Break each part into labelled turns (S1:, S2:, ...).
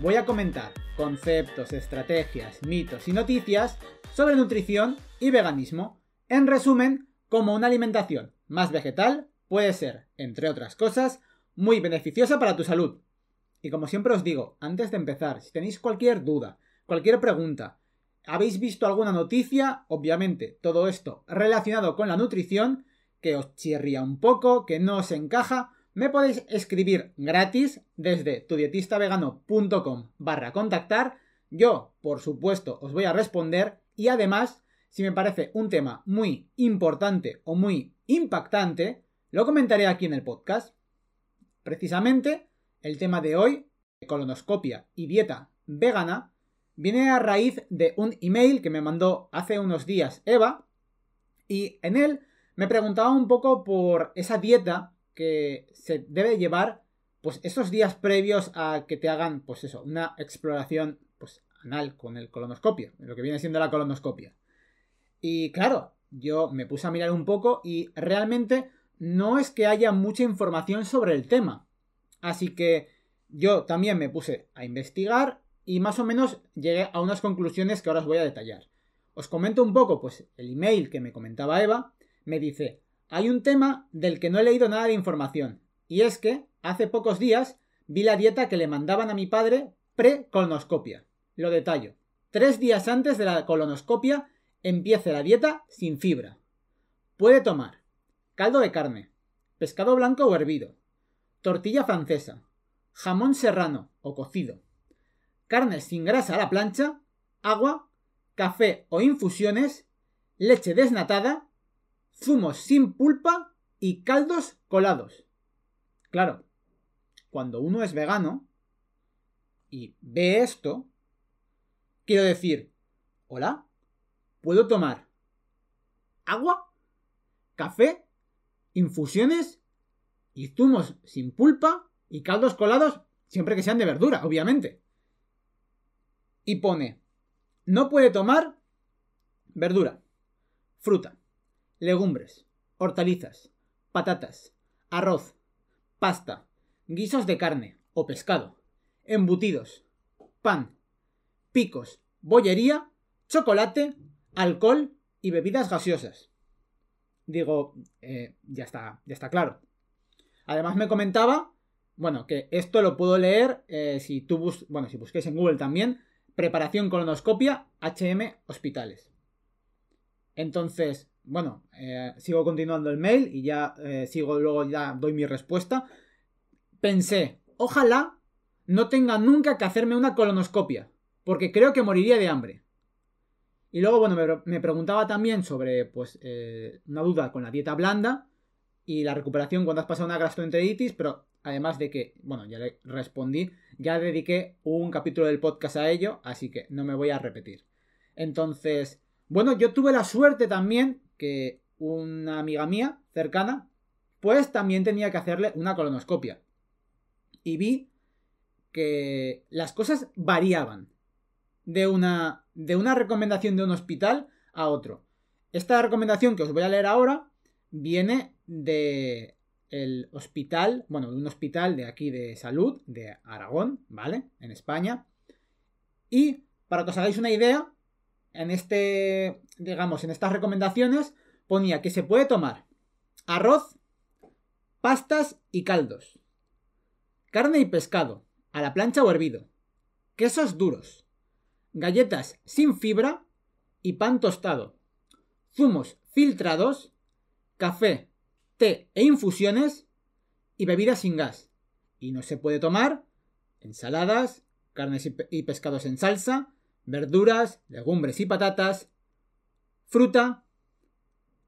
S1: voy a comentar conceptos, estrategias, mitos y noticias sobre nutrición y veganismo. En resumen, como una alimentación más vegetal puede ser, entre otras cosas, muy beneficiosa para tu salud. Y como siempre os digo, antes de empezar, si tenéis cualquier duda, cualquier pregunta, habéis visto alguna noticia, obviamente todo esto relacionado con la nutrición, que os chirría un poco, que no os encaja, me podéis escribir gratis desde tudietistavegano.com barra contactar. Yo, por supuesto, os voy a responder y además, si me parece un tema muy importante o muy impactante, lo comentaré aquí en el podcast. Precisamente, el tema de hoy, colonoscopia y dieta vegana, viene a raíz de un email que me mandó hace unos días Eva y en él me preguntaba un poco por esa dieta que se debe llevar pues esos días previos a que te hagan pues eso, una exploración pues anal con el colonoscopio, lo que viene siendo la colonoscopia. Y claro, yo me puse a mirar un poco y realmente no es que haya mucha información sobre el tema. Así que yo también me puse a investigar y más o menos llegué a unas conclusiones que ahora os voy a detallar. Os comento un poco, pues el email que me comentaba Eva me dice, hay un tema del que no he leído nada de información, y es que hace pocos días vi la dieta que le mandaban a mi padre pre-colonoscopia. Lo detallo. Tres días antes de la colonoscopia empiece la dieta sin fibra. Puede tomar caldo de carne, pescado blanco o hervido, tortilla francesa, jamón serrano o cocido, carne sin grasa a la plancha, agua, café o infusiones, leche desnatada zumos sin pulpa y caldos colados. Claro, cuando uno es vegano y ve esto, quiero decir, hola, ¿puedo tomar agua, café, infusiones y zumos sin pulpa y caldos colados siempre que sean de verdura, obviamente? Y pone, no puede tomar verdura, fruta, legumbres, hortalizas, patatas, arroz, pasta, guisos de carne o pescado, embutidos, pan, picos, bollería, chocolate, alcohol y bebidas gaseosas. Digo, eh, ya está, ya está claro. Además me comentaba, bueno, que esto lo puedo leer eh, si tú bus bueno, si busquéis en Google también, preparación colonoscopia HM hospitales. Entonces, bueno, eh, sigo continuando el mail y ya eh, sigo luego ya doy mi respuesta. Pensé, ojalá no tenga nunca que hacerme una colonoscopia, porque creo que moriría de hambre. Y luego, bueno, me, preguntaba también sobre, pues, eh, una duda con la dieta blanda y la recuperación cuando has pasado una gastroenteritis, pero además de que, bueno, ya le respondí, ya dediqué un capítulo del podcast a ello, así que no me voy a repetir. Entonces, bueno, yo tuve la suerte también que una amiga mía cercana, pues también tenía que hacerle una colonoscopia. Y vi que las cosas variaban de una, de una recomendación de un hospital a otro. Esta recomendación que os voy a leer ahora viene de el hospital, bueno, de un hospital de aquí de salud, de Aragón, ¿vale? En España. Y para que os hagáis una idea, en este, digamos, en estas recomendaciones ponía que se puede tomar arroz, pastas y caldos, carne y pescado, a la plancha o hervido, quesos duros, galletas sin fibra y pan tostado, zumos filtrados, café, té e infusiones y bebidas sin gas. Y no se puede tomar ensaladas, carnes y pescados en salsa, verduras, legumbres y patatas, fruta,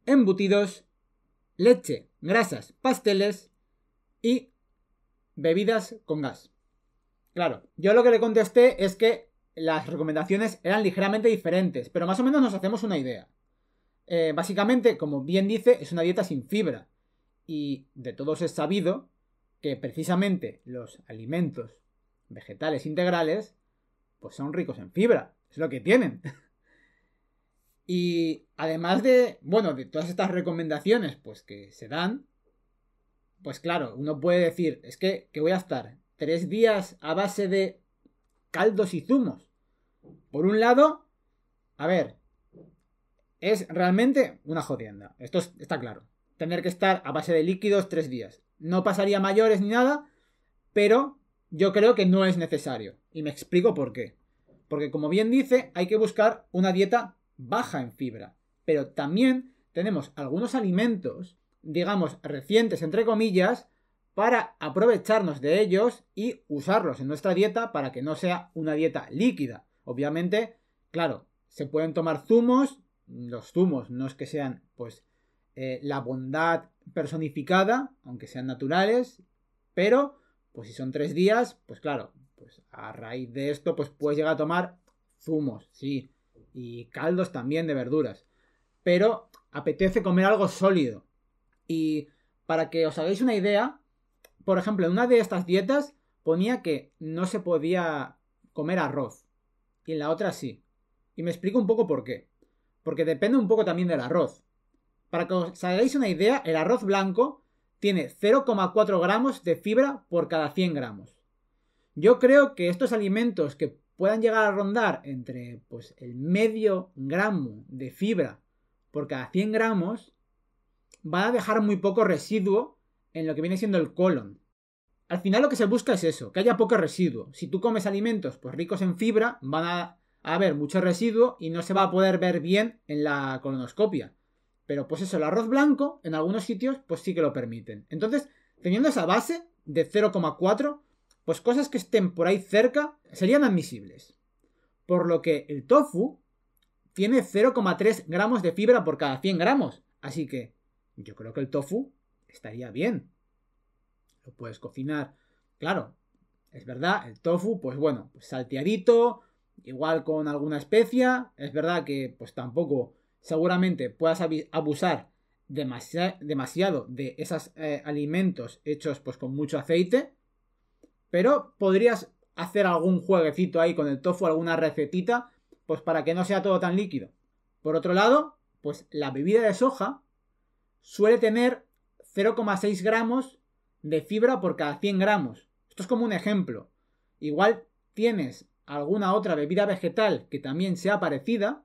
S1: embutidos, leche, grasas, pasteles y bebidas con gas. Claro, yo lo que le contesté es que las recomendaciones eran ligeramente diferentes, pero más o menos nos hacemos una idea. Eh, básicamente, como bien dice, es una dieta sin fibra. Y de todos es sabido que precisamente los alimentos vegetales integrales pues son ricos en fibra. Es lo que tienen. y además de, bueno, de todas estas recomendaciones pues que se dan, pues claro, uno puede decir, es que, voy a estar tres días a base de caldos y zumos. Por un lado, a ver, es realmente una jodienda. Esto está claro. Tener que estar a base de líquidos tres días. No pasaría mayores ni nada, pero yo creo que no es necesario. Y me explico por qué. Porque como bien dice, hay que buscar una dieta baja en fibra. Pero también tenemos algunos alimentos, digamos, recientes, entre comillas, para aprovecharnos de ellos y usarlos en nuestra dieta para que no sea una dieta líquida. Obviamente, claro, se pueden tomar zumos, los zumos no es que sean pues eh, la bondad personificada, aunque sean naturales, pero pues si son tres días, pues claro, pues a raíz de esto pues puedes llegar a tomar zumos, sí, y caldos también de verduras, pero apetece comer algo sólido. Y para que os hagáis una idea, por ejemplo, en una de estas dietas ponía que no se podía comer arroz y en la otra sí. Y me explico un poco por qué. Porque depende un poco también del arroz. Para que os hagáis una idea, el arroz blanco tiene 0,4 gramos de fibra por cada 100 gramos. Yo creo que estos alimentos que puedan llegar a rondar entre pues, el medio gramo de fibra por cada 100 gramos van a dejar muy poco residuo en lo que viene siendo el colon. Al final lo que se busca es eso, que haya poco residuo. Si tú comes alimentos pues, ricos en fibra, van a haber mucho residuo y no se va a poder ver bien en la colonoscopia. Pero pues eso, el arroz blanco en algunos sitios pues sí que lo permiten. Entonces, teniendo esa base de 0,4, pues cosas que estén por ahí cerca serían admisibles. Por lo que el tofu tiene 0,3 gramos de fibra por cada 100 gramos. Así que yo creo que el tofu estaría bien. Lo puedes cocinar. Claro, es verdad, el tofu, pues bueno, pues salteadito, igual con alguna especia. Es verdad que pues tampoco seguramente puedas abusar demasiado de esos eh, alimentos hechos pues con mucho aceite. Pero podrías hacer algún jueguecito ahí con el tofu, alguna recetita, pues para que no sea todo tan líquido. Por otro lado, pues la bebida de soja suele tener 0,6 gramos de fibra por cada 100 gramos. Esto es como un ejemplo. Igual tienes alguna otra bebida vegetal que también sea parecida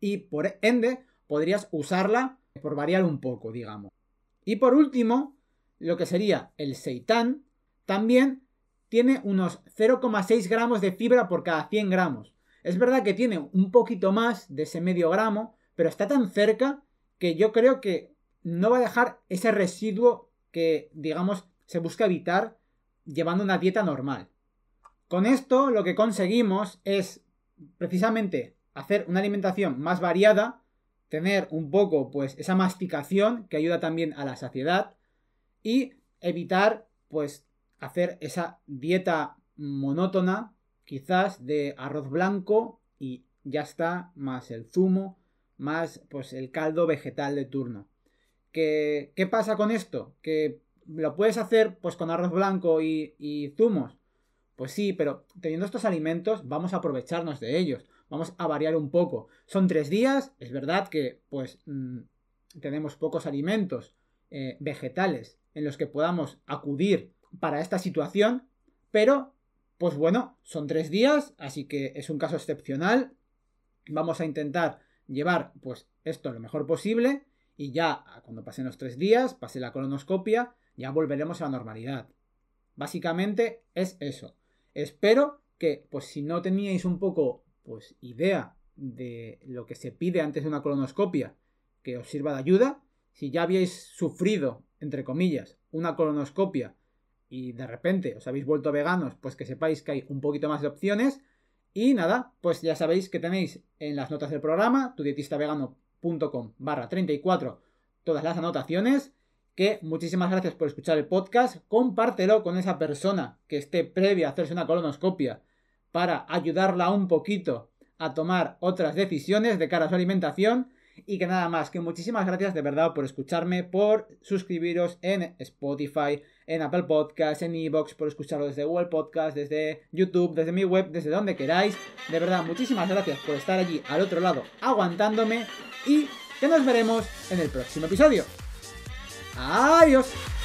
S1: y por ende podrías usarla por variar un poco, digamos. Y por último, lo que sería el seitán también tiene unos 0,6 gramos de fibra por cada 100 gramos. Es verdad que tiene un poquito más de ese medio gramo, pero está tan cerca que yo creo que no va a dejar ese residuo que, digamos, se busca evitar llevando una dieta normal. Con esto lo que conseguimos es precisamente hacer una alimentación más variada, tener un poco pues esa masticación que ayuda también a la saciedad y evitar pues hacer esa dieta monótona quizás de arroz blanco y ya está más el zumo más pues el caldo vegetal de turno. ¿Qué, qué pasa con esto? Que lo puedes hacer pues con arroz blanco y, y zumos pues sí, pero teniendo estos alimentos vamos a aprovecharnos de ellos, vamos a variar un poco. Son tres días, es verdad que pues mm, tenemos pocos alimentos eh, vegetales en los que podamos acudir para esta situación, pero pues bueno, son tres días, así que es un caso excepcional. Vamos a intentar llevar pues esto lo mejor posible y ya cuando pasen los tres días, pase la colonoscopia, ya volveremos a la normalidad. Básicamente es eso. Espero que, pues si no teníais un poco, pues idea de lo que se pide antes de una colonoscopia, que os sirva de ayuda. Si ya habíais sufrido, entre comillas, una colonoscopia y de repente os habéis vuelto veganos, pues que sepáis que hay un poquito más de opciones. Y nada, pues ya sabéis que tenéis en las notas del programa, tudietistavegano.com barra 34, todas las anotaciones que muchísimas gracias por escuchar el podcast, compártelo con esa persona que esté previa a hacerse una colonoscopia para ayudarla un poquito a tomar otras decisiones de cara a su alimentación. Y que nada más, que muchísimas gracias de verdad por escucharme, por suscribiros en Spotify, en Apple Podcasts, en Evox, por escucharlo desde Google Podcast, desde YouTube, desde mi web, desde donde queráis. De verdad, muchísimas gracias por estar allí al otro lado aguantándome y que nos veremos en el próximo episodio. Adiós.